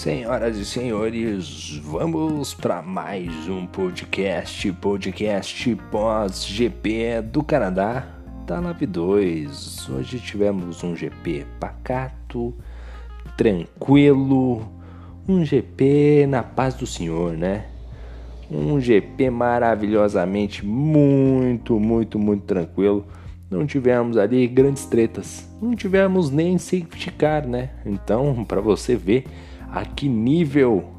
Senhoras e senhores, vamos para mais um podcast, podcast pós-GP do Canadá da Nave 2. Hoje tivemos um GP pacato, tranquilo, um GP na paz do Senhor, né? Um GP maravilhosamente muito, muito, muito tranquilo. Não tivemos ali grandes tretas, não tivemos nem safety car, né? Então, para você ver a que nível,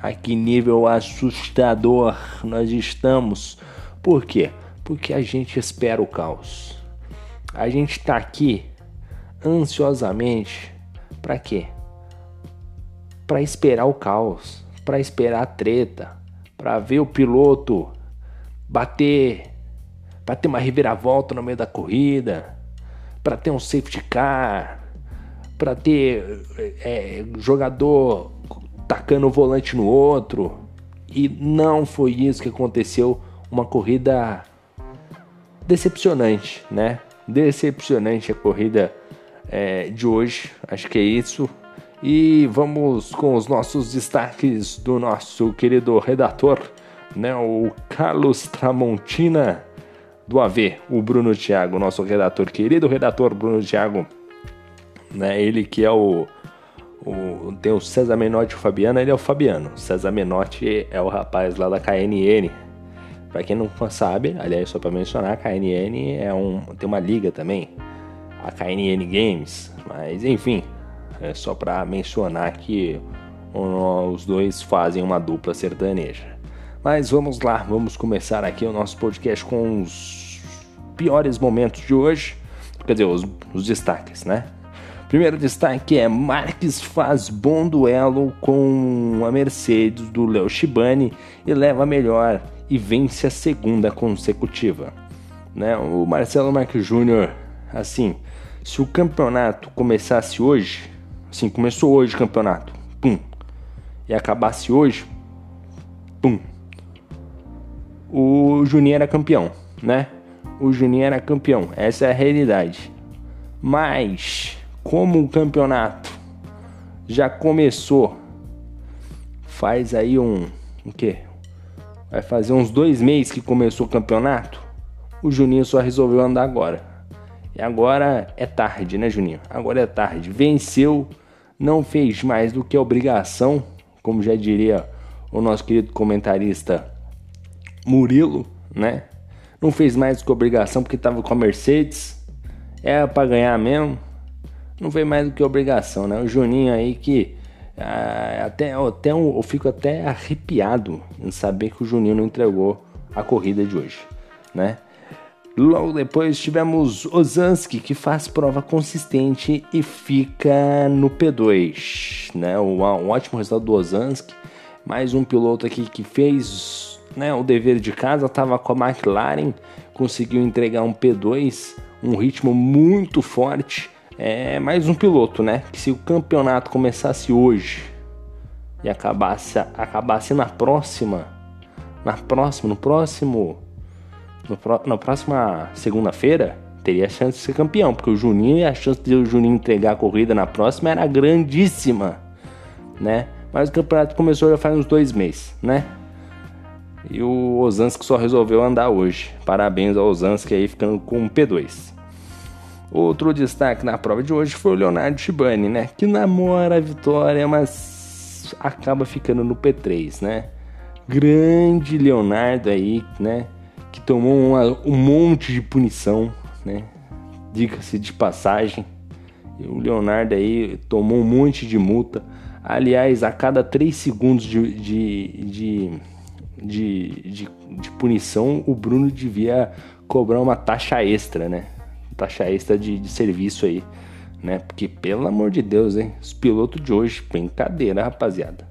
a que nível assustador nós estamos. Por quê? Porque a gente espera o caos. A gente está aqui ansiosamente para quê? Para esperar o caos, para esperar a treta, para ver o piloto bater, para ter uma reviravolta no meio da corrida, para ter um safety car, para ter é, jogador tacando o volante no outro. E não foi isso que aconteceu. Uma corrida decepcionante, né? Decepcionante a corrida é, de hoje. Acho que é isso. E vamos com os nossos destaques do nosso querido redator, né? O Carlos Tramontina do AV, o Bruno Thiago, nosso redator, querido redator Bruno Thiago né? Ele que é o, o tem o César Menotti e o Fabiano, ele é o Fabiano. César Menotti é o rapaz lá da KNN. Para quem não sabe, aliás, só para mencionar, a KNN é um tem uma liga também, a KNN Games, mas enfim, é só para mencionar que os dois fazem uma dupla sertaneja. Mas vamos lá, vamos começar aqui o nosso podcast com os piores momentos de hoje, quer dizer, os, os destaques, né? Primeiro destaque é Marques faz bom duelo com a Mercedes do Léo Shibani e leva melhor e vence a segunda consecutiva. Né? O Marcelo Marques Júnior, assim, se o campeonato começasse hoje, assim, começou hoje o campeonato, pum, e acabasse hoje, pum, o Juninho era campeão, né? O Juninho era campeão, essa é a realidade. Mas como o campeonato já começou, faz aí um, o quê? Vai fazer uns dois meses que começou o campeonato. O Juninho só resolveu andar agora. E agora é tarde, né, Juninho? Agora é tarde. Venceu, não fez mais do que obrigação, como já diria o nosso querido comentarista Murilo, né? Não fez mais do que obrigação porque estava com a Mercedes. É para ganhar mesmo não vem mais do que obrigação, né? O Juninho aí que ah, até, até um, eu fico até arrepiado em saber que o Juninho não entregou a corrida de hoje, né? Logo depois tivemos Ozanski que faz prova consistente e fica no P2, né? Um, um ótimo resultado do Ozanski, mais um piloto aqui que fez né, o dever de casa, estava com a McLaren, conseguiu entregar um P2, um ritmo muito forte é mais um piloto, né? Que se o campeonato começasse hoje e acabasse, acabasse na próxima, na próxima, no próximo, no, na próxima segunda-feira, teria a chance de ser campeão, porque o Juninho e a chance de o Juninho entregar a corrida na próxima era grandíssima, né? Mas o campeonato começou já faz uns dois meses, né? E o Osansky só resolveu andar hoje. Parabéns ao Osansky aí ficando com um P2. Outro destaque na prova de hoje foi o Leonardo Shibani, né? Que namora a vitória, mas acaba ficando no P3, né? Grande Leonardo aí, né? Que tomou uma, um monte de punição, né? Diga-se de passagem. O Leonardo aí tomou um monte de multa. Aliás, a cada 3 segundos de, de, de, de punição, o Bruno devia cobrar uma taxa extra, né? Taxa extra de, de serviço aí, né? Porque, pelo amor de Deus, hein? Os pilotos de hoje, brincadeira, rapaziada.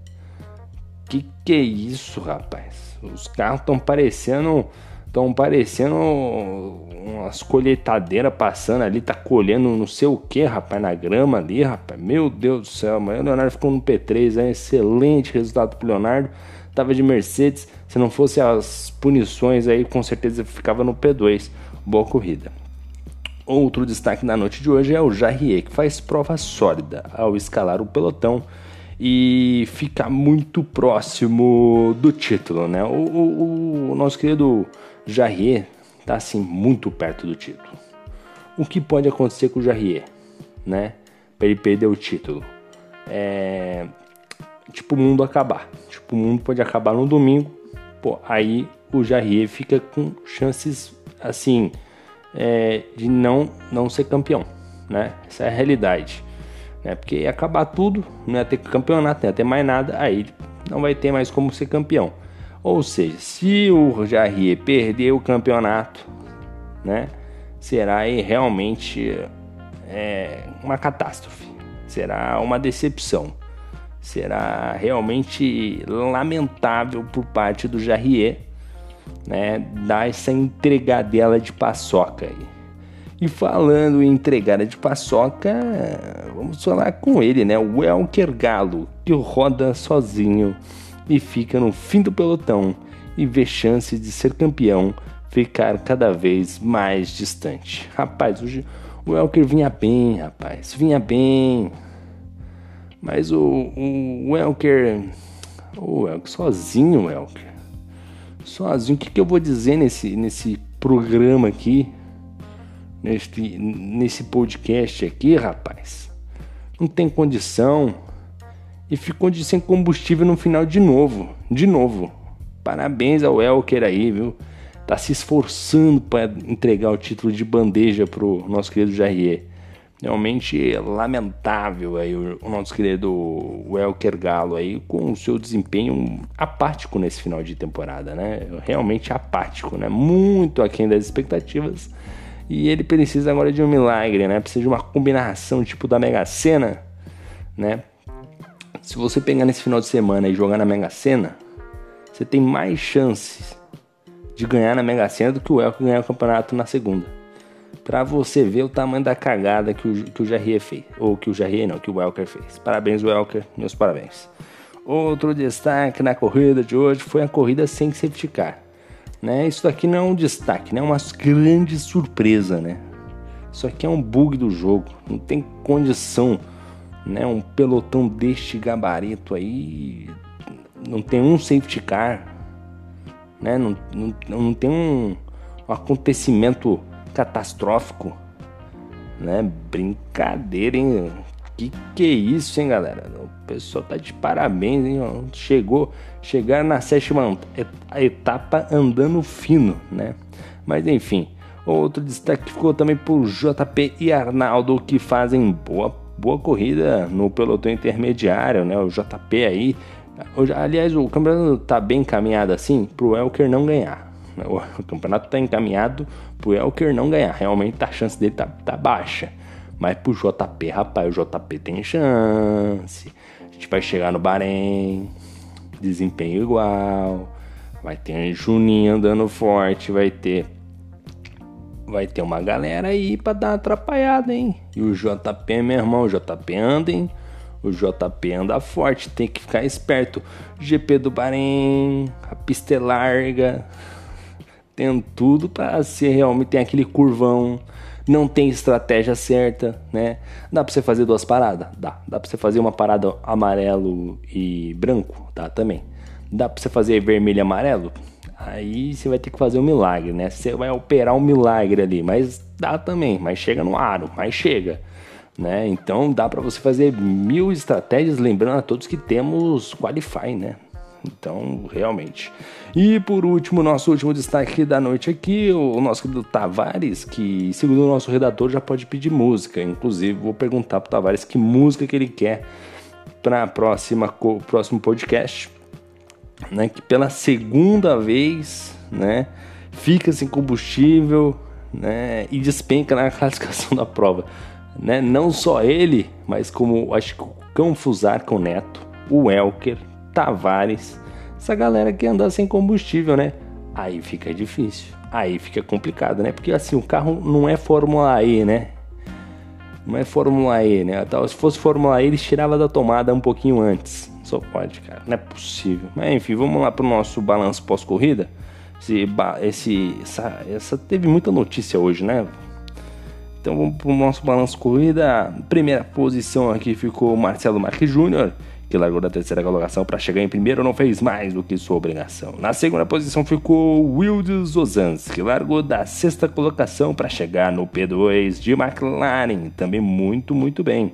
Que que é isso, rapaz? Os carros estão parecendo. Estão parecendo umas colheitadeiras passando ali, tá colhendo não sei o que, rapaz, na grama ali, rapaz. Meu Deus do céu, mas o Leonardo ficou no P3, é excelente resultado pro Leonardo. Tava de Mercedes, se não fosse as punições aí, com certeza ficava no P2. Boa corrida. Outro destaque na noite de hoje é o Jarrier, que faz prova sólida ao escalar o pelotão e fica muito próximo do título, né? O, o, o nosso querido Jarrier tá assim muito perto do título. O que pode acontecer com o Jarrier, né? Para ele perder o título, é tipo o mundo acabar. Tipo o mundo pode acabar no domingo, pô, aí o Jarrier fica com chances assim é, de não não ser campeão, né? Essa é a realidade né? Porque ia acabar tudo, não ia ter campeonato, não ia ter mais nada, aí não vai ter mais como ser campeão. Ou seja, se o Jarrier perder o campeonato, né? Será aí realmente é, uma catástrofe, será uma decepção, será realmente lamentável por parte do Jarrier, né? Dar essa entregadela de paçoca aí. E falando em entregada de paçoca, vamos falar com ele, né? O Elker Galo, que roda sozinho e fica no fim do pelotão e vê chances de ser campeão ficar cada vez mais distante. Rapaz, o, o Elker vinha bem, rapaz, vinha bem. Mas o, o, o Elker, o Elker, sozinho, o Elker, sozinho, o que, que eu vou dizer nesse, nesse programa aqui? neste, nesse podcast aqui, rapaz. Não tem condição. E ficou de sem combustível no final de novo. De novo. Parabéns ao Elker aí, viu? Tá se esforçando para entregar o título de bandeja pro nosso querido Jarrier. Realmente lamentável aí o, nosso querido Elker Galo aí com o seu desempenho apático nesse final de temporada, né? Realmente apático, né? Muito aquém das expectativas e ele precisa agora de um milagre, né? Precisa de uma combinação tipo da Mega Sena, né? Se você pegar nesse final de semana e jogar na Mega Sena, você tem mais chances de ganhar na Mega Sena do que o Elker ganhar o campeonato na segunda. Pra você ver o tamanho da cagada que o, que o Jarrier fez. Ou que o Jarrier não, que o Welker fez. Parabéns, Welker, meus parabéns. Outro destaque na corrida de hoje foi a corrida sem safety car. Né? Isso aqui não é um destaque, né? é uma grande surpresa. Né? Isso aqui é um bug do jogo. Não tem condição. Né? Um pelotão deste gabarito aí. Não tem um safety car. Né? Não, não, não tem um acontecimento catastrófico. Né? Brincadeira, hein? Que que é isso, hein, galera? O pessoal tá de parabéns, hein? Chegou, chegar na sétima etapa andando fino, né? Mas enfim, outro destaque ficou também por JP e Arnaldo que fazem boa, boa corrida no pelotão intermediário, né? O JP aí, aliás, o campeonato tá bem encaminhado assim pro Elker não ganhar. O campeonato tá encaminhado pro Elker não ganhar. Realmente a chance dele tá, tá baixa. Mas pro JP, rapaz, o JP tem chance. A gente vai chegar no Bahrein, desempenho igual. Vai ter Juninho andando forte, vai ter vai ter uma galera aí para dar uma atrapalhada, hein? E o JP, meu irmão, o JP anda, hein? O JP anda forte, tem que ficar esperto. GP do Bahrein, a pista é larga, tem tudo para ser realmente tem aquele curvão não tem estratégia certa, né? Dá para você fazer duas paradas? Dá. Dá para você fazer uma parada amarelo e branco? Dá também. Dá para você fazer vermelho e amarelo? Aí você vai ter que fazer um milagre, né? Você vai operar um milagre ali, mas dá também, mas chega no aro, mas chega. Né? Então dá para você fazer mil estratégias, lembrando a todos que temos Qualify, né? Então, realmente. E por último, nosso último destaque da noite aqui, o nosso querido Tavares, que segundo o nosso redator já pode pedir música. Inclusive, vou perguntar pro Tavares que música que ele quer para próxima próximo podcast, né? Que pela segunda vez, né, fica sem combustível, né, e despenca na classificação da prova, né? Não só ele, mas como acho que o Cão Fusar o Neto, o Elker Tavares, essa galera que anda sem combustível, né? Aí fica difícil, aí fica complicado, né? Porque assim, o carro não é Fórmula E, né? Não é Fórmula E, né? Se fosse Fórmula E, eles tiravam da tomada um pouquinho antes. Só pode, cara. Não é possível. Mas enfim, vamos lá pro nosso balanço pós-corrida. Esse, esse, essa, essa teve muita notícia hoje, né? Então vamos pro nosso balanço corrida. Primeira posição aqui ficou Marcelo Marques Júnior que largou da terceira colocação para chegar em primeiro, não fez mais do que sua obrigação. Na segunda posição ficou Wildes Ozans, que largou da sexta colocação para chegar no P2 de McLaren, também muito, muito bem.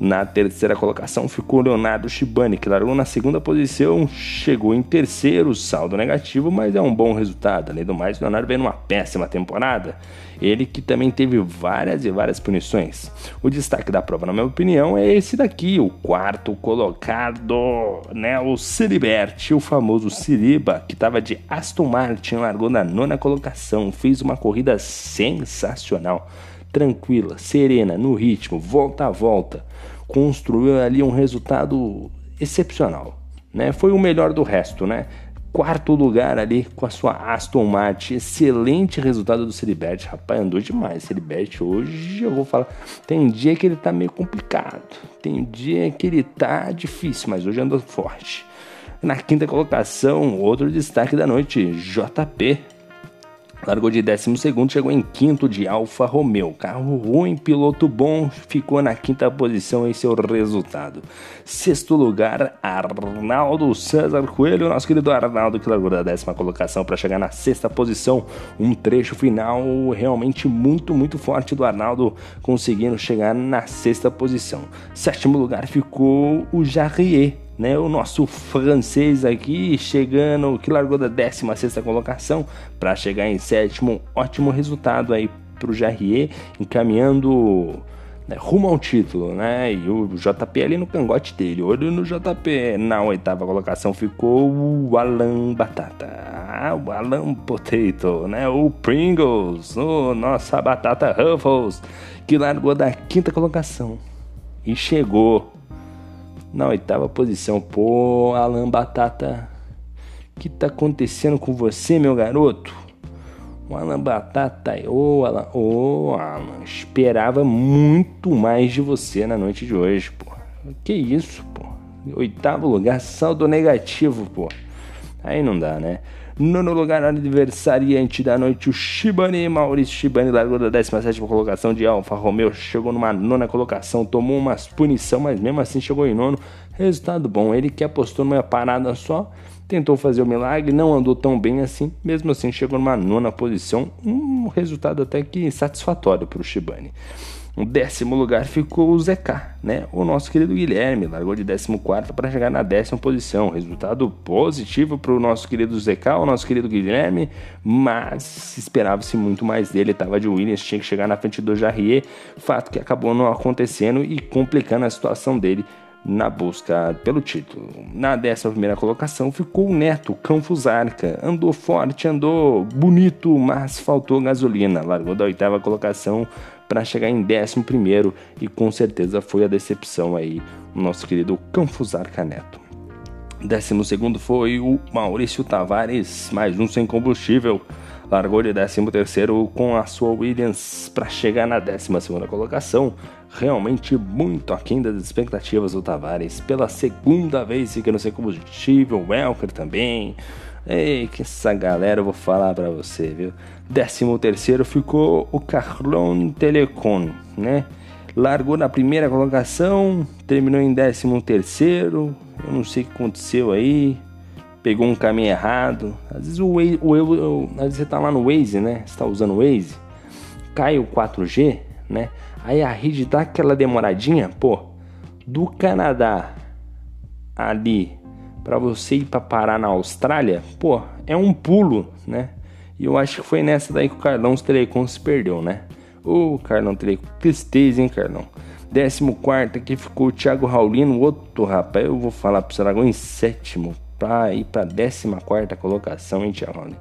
Na terceira colocação ficou Leonardo Shibani, que largou na segunda posição, chegou em terceiro, saldo negativo, mas é um bom resultado. Além do mais, Leonardo veio numa péssima temporada. Ele que também teve várias e várias punições. O destaque da prova, na minha opinião, é esse daqui, o quarto colocado, né? O Ciribert, o famoso Siriba, que estava de Aston Martin, largou na nona colocação, fez uma corrida sensacional tranquila, serena, no ritmo, volta a volta, construiu ali um resultado excepcional, né? Foi o melhor do resto, né? Quarto lugar ali com a sua Aston Martin, excelente resultado do Celibert, rapaz, andou demais. Celibert hoje eu vou falar, tem dia que ele tá meio complicado, tem dia que ele tá difícil, mas hoje andou forte. Na quinta colocação, outro destaque da noite, JP, Largou de 12, chegou em quinto de Alfa Romeo. Carro ruim, piloto bom, ficou na quinta posição em seu resultado. Sexto lugar, Arnaldo César Coelho, nosso querido Arnaldo, que largou da décima colocação para chegar na sexta posição. Um trecho final realmente muito, muito forte do Arnaldo, conseguindo chegar na sexta posição. Sétimo lugar ficou o Jarrier né? O nosso francês aqui chegando, que largou da 16 colocação para chegar em sétimo, ótimo resultado aí para o Jarrier, encaminhando né, rumo ao título, né? E o JP ali no cangote dele, olho no JP. Na oitava colocação ficou o Alan Batata, o Alan Potato, né? O Pringles, o nossa batata Ruffles, que largou da quinta colocação e chegou na oitava posição. Pô, Alan Batata, o que tá acontecendo com você, meu garoto? O Alan Batata, ô oh, Alan, ô oh, Alan, esperava muito mais de você na noite de hoje, pô. Que isso, pô? Oitavo lugar, saldo negativo, pô. Aí não dá, né? Nono lugar, aniversariante da noite, o Shibani. Maurício Shibani largou da 17 colocação de Alfa Romeo. Chegou numa nona colocação, tomou umas punição, mas mesmo assim chegou em nono. Resultado bom. Ele que apostou numa parada só, tentou fazer o milagre, não andou tão bem assim. Mesmo assim, chegou numa nona posição. Um resultado até que satisfatório para o Shibani. No décimo lugar ficou o ZK, né? O nosso querido Guilherme largou de 14 para chegar na décima posição. Resultado positivo para o nosso querido ZK, o nosso querido Guilherme, mas esperava-se muito mais dele. Estava de Williams, tinha que chegar na frente do Jarrier, fato que acabou não acontecendo e complicando a situação dele na busca pelo título. Na décima primeira colocação ficou o Neto Canfusarca. Andou forte, andou bonito, mas faltou gasolina. Largou da oitava colocação para chegar em 11 e com certeza foi a decepção aí o nosso querido Canfusarca Neto. 12 foi o Maurício Tavares, mais um sem combustível. Largou de 13 com a sua Williams para chegar na 12 colocação. Realmente muito aquém das expectativas do Tavares. Pela segunda vez ficando sem combustível. Welker também. Ei, que essa galera eu vou falar para você, viu? Décimo terceiro ficou o Carlon Telecom, né? Largou na primeira colocação, terminou em décimo terceiro. Eu não sei o que aconteceu aí. Pegou um caminho errado. Às vezes, o, Waze, o, o, às vezes você tá lá no Waze, né? Você tá usando o Waze. Cai o 4G, né? Aí a rede dá aquela demoradinha, pô. Do Canadá ali para você ir para parar na Austrália, pô, é um pulo, né? E eu acho que foi nessa daí que o Carlão Telecom se perdeu, né? Ô, oh, Carlão Telecom, tristeza, hein, Carlão? 14 aqui ficou o Thiago Raulino, outro rapaz, eu vou falar pro Saragão em sétimo, pra ir pra 14 colocação, hein, Thiago Raulino?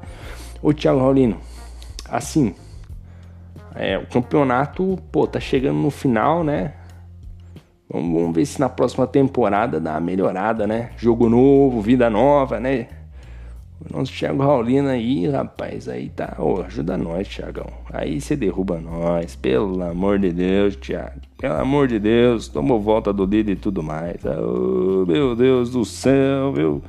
Ô, Thiago Raulino, assim, é, o campeonato, pô, tá chegando no final, né? Vamos, vamos ver se na próxima temporada dá uma melhorada, né? Jogo novo, vida nova, né? O nosso Thiago Raulino aí, rapaz, aí tá. Oh, ajuda nós, Thiagão. Aí você derruba nós, pelo amor de Deus, Thiago. Pelo amor de Deus, tomou volta do dedo e tudo mais. Oh, meu Deus do céu, viu?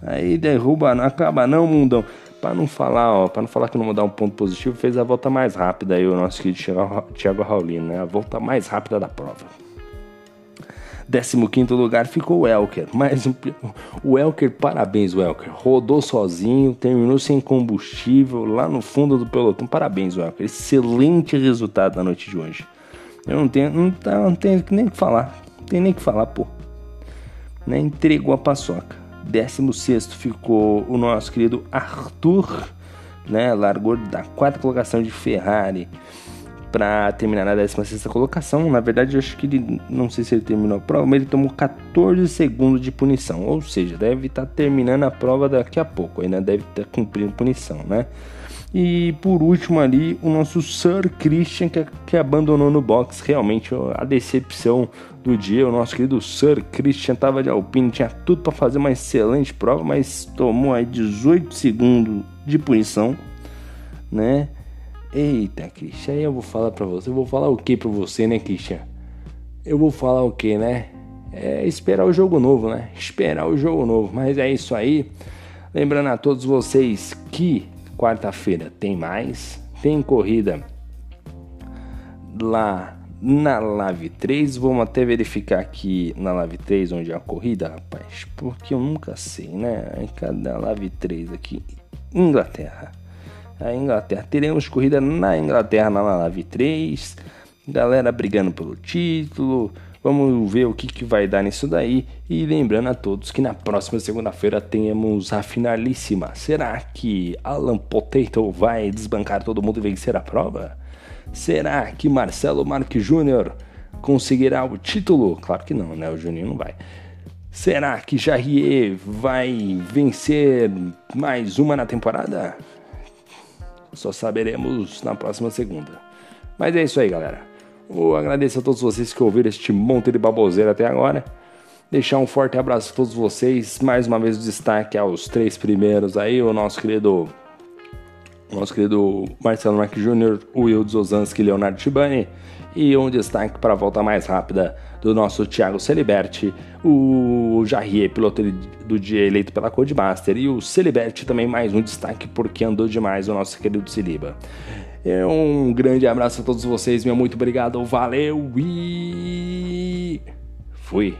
Aí derruba, não acaba não, mundão. Pra não falar, ó, pra não falar que não vou dar um ponto positivo, fez a volta mais rápida aí o nosso querido Thiago Raulino, né? A volta mais rápida da prova. 15 lugar ficou o Elker. Mas o Elker, parabéns, Elker. Rodou sozinho, terminou sem combustível lá no fundo do pelotão. Parabéns, Elker. Excelente resultado na noite de hoje. Eu não tenho, não, tá, não tenho nem que falar. Não tem nem que falar, pô. Né? Entregou a paçoca. 16 ficou o nosso querido Arthur, né? Largou da quarta colocação de Ferrari para terminar na 16 colocação. Na verdade, eu acho que ele, não sei se ele terminou a prova, mas ele tomou 14 segundos de punição, ou seja, deve estar tá terminando a prova daqui a pouco, ainda deve estar tá cumprindo punição, né? E por último ali, o nosso Sir Christian que, que abandonou no box. Realmente a decepção do dia. O nosso querido Sir Christian estava de Alpine, tinha tudo para fazer uma excelente prova, mas tomou aí 18 segundos de punição, né? Eita, Christian, aí eu vou falar para você. Eu vou falar o que para você, né, Christian? Eu vou falar o que, né? É esperar o jogo novo, né? Esperar o jogo novo. Mas é isso aí. Lembrando a todos vocês que quarta-feira tem mais. Tem corrida lá na Live 3. Vamos até verificar aqui na Live 3 onde é a corrida, rapaz. Porque eu nunca sei, né? Cadê a Live 3 aqui? Inglaterra a Inglaterra. Teremos corrida na Inglaterra na Live 3, galera brigando pelo título. Vamos ver o que, que vai dar nisso daí. E lembrando a todos que na próxima segunda-feira temos a finalíssima. Será que Alan Potato vai desbancar todo mundo e vencer a prova? Será que Marcelo Marques Júnior conseguirá o título? Claro que não, né? O Juninho não vai. Será que Jarrier vai vencer mais uma na temporada? Só saberemos na próxima segunda. Mas é isso aí, galera. Eu agradeço a todos vocês que ouviram este monte de baboseira até agora. Deixar um forte abraço a todos vocês. Mais uma vez o destaque aos três primeiros aí, o nosso querido nosso querido Marcelo Marques Jr., o Will Zozanski e Leonardo Tibani. E um destaque para a volta mais rápida do nosso Thiago Celiberti, o Jarrier, piloto do dia eleito pela Codemaster, e o Celiberti também mais um destaque porque andou demais o nosso querido Siliba. É um grande abraço a todos vocês, meu muito obrigado, valeu e fui.